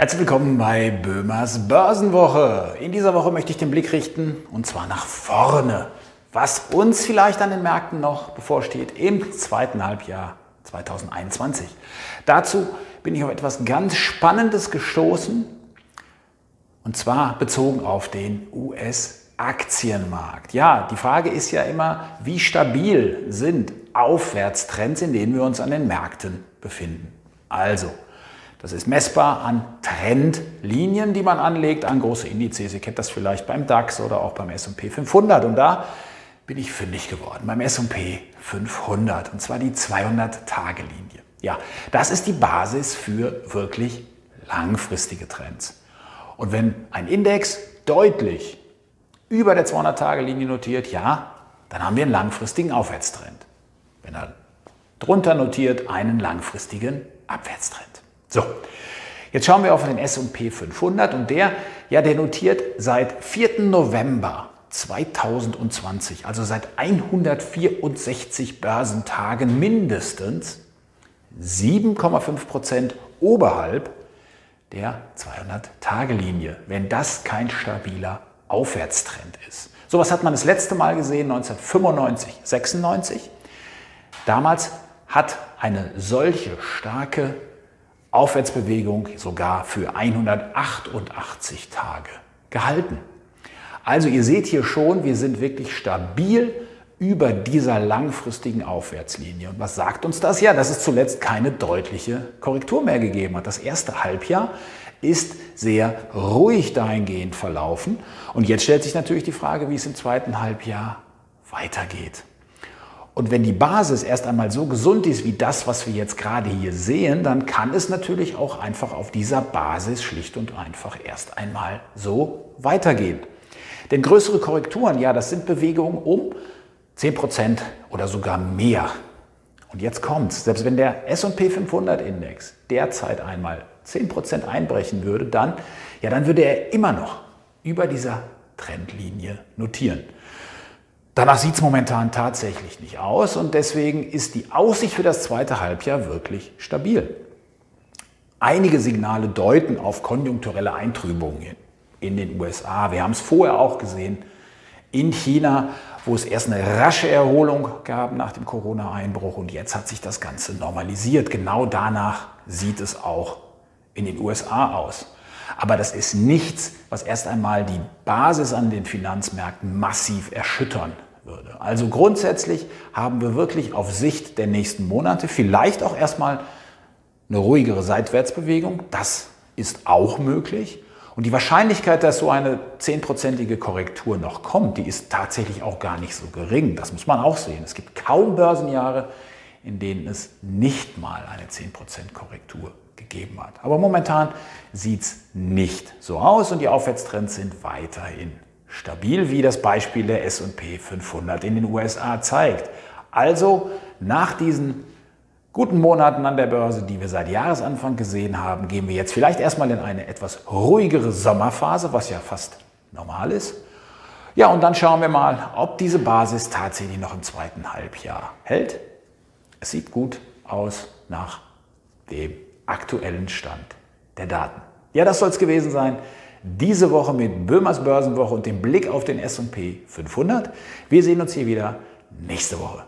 Herzlich willkommen bei Böhmers Börsenwoche. In dieser Woche möchte ich den Blick richten und zwar nach vorne. Was uns vielleicht an den Märkten noch bevorsteht im zweiten Halbjahr 2021. Dazu bin ich auf etwas ganz Spannendes gestoßen und zwar bezogen auf den US-Aktienmarkt. Ja, die Frage ist ja immer, wie stabil sind Aufwärtstrends, in denen wir uns an den Märkten befinden. Also, das ist messbar an Trendlinien, die man anlegt, an große Indizes. Ihr kennt das vielleicht beim DAX oder auch beim S&P 500. Und da bin ich fündig geworden, beim S&P 500. Und zwar die 200-Tage-Linie. Ja, das ist die Basis für wirklich langfristige Trends. Und wenn ein Index deutlich über der 200-Tage-Linie notiert, ja, dann haben wir einen langfristigen Aufwärtstrend. Wenn er drunter notiert, einen langfristigen Abwärtstrend. So, jetzt schauen wir auf den S&P 500 und der, ja, der notiert seit 4. November 2020, also seit 164 Börsentagen mindestens 7,5 Prozent oberhalb der 200-Tage-Linie, wenn das kein stabiler Aufwärtstrend ist. So was hat man das letzte Mal gesehen 1995, 96. Damals hat eine solche starke Aufwärtsbewegung sogar für 188 Tage gehalten. Also ihr seht hier schon, wir sind wirklich stabil über dieser langfristigen Aufwärtslinie. Und was sagt uns das? Ja, dass es zuletzt keine deutliche Korrektur mehr gegeben hat. Das erste Halbjahr ist sehr ruhig dahingehend verlaufen. Und jetzt stellt sich natürlich die Frage, wie es im zweiten Halbjahr weitergeht. Und wenn die Basis erst einmal so gesund ist wie das, was wir jetzt gerade hier sehen, dann kann es natürlich auch einfach auf dieser Basis schlicht und einfach erst einmal so weitergehen. Denn größere Korrekturen, ja, das sind Bewegungen um 10% oder sogar mehr. Und jetzt kommt's. Selbst wenn der S&P 500 Index derzeit einmal 10% einbrechen würde, dann, ja, dann würde er immer noch über dieser Trendlinie notieren. Danach sieht es momentan tatsächlich nicht aus und deswegen ist die Aussicht für das zweite Halbjahr wirklich stabil. Einige Signale deuten auf konjunkturelle Eintrübungen in den USA. Wir haben es vorher auch gesehen in China, wo es erst eine rasche Erholung gab nach dem Corona-Einbruch und jetzt hat sich das Ganze normalisiert. Genau danach sieht es auch in den USA aus. Aber das ist nichts, was erst einmal die Basis an den Finanzmärkten massiv erschüttern würde. Also grundsätzlich haben wir wirklich auf Sicht der nächsten Monate vielleicht auch erstmal eine ruhigere Seitwärtsbewegung. Das ist auch möglich. Und die Wahrscheinlichkeit, dass so eine zehnprozentige Korrektur noch kommt, die ist tatsächlich auch gar nicht so gering. Das muss man auch sehen. Es gibt kaum Börsenjahre, in denen es nicht mal eine 10% Korrektur gegeben hat. Aber momentan sieht es nicht so aus und die Aufwärtstrends sind weiterhin stabil, wie das Beispiel der SP 500 in den USA zeigt. Also nach diesen guten Monaten an der Börse, die wir seit Jahresanfang gesehen haben, gehen wir jetzt vielleicht erstmal in eine etwas ruhigere Sommerphase, was ja fast normal ist. Ja, und dann schauen wir mal, ob diese Basis tatsächlich noch im zweiten Halbjahr hält. Es sieht gut aus nach dem aktuellen Stand der Daten. Ja, das soll es gewesen sein diese Woche mit Böhmers Börsenwoche und dem Blick auf den S&P 500. Wir sehen uns hier wieder nächste Woche.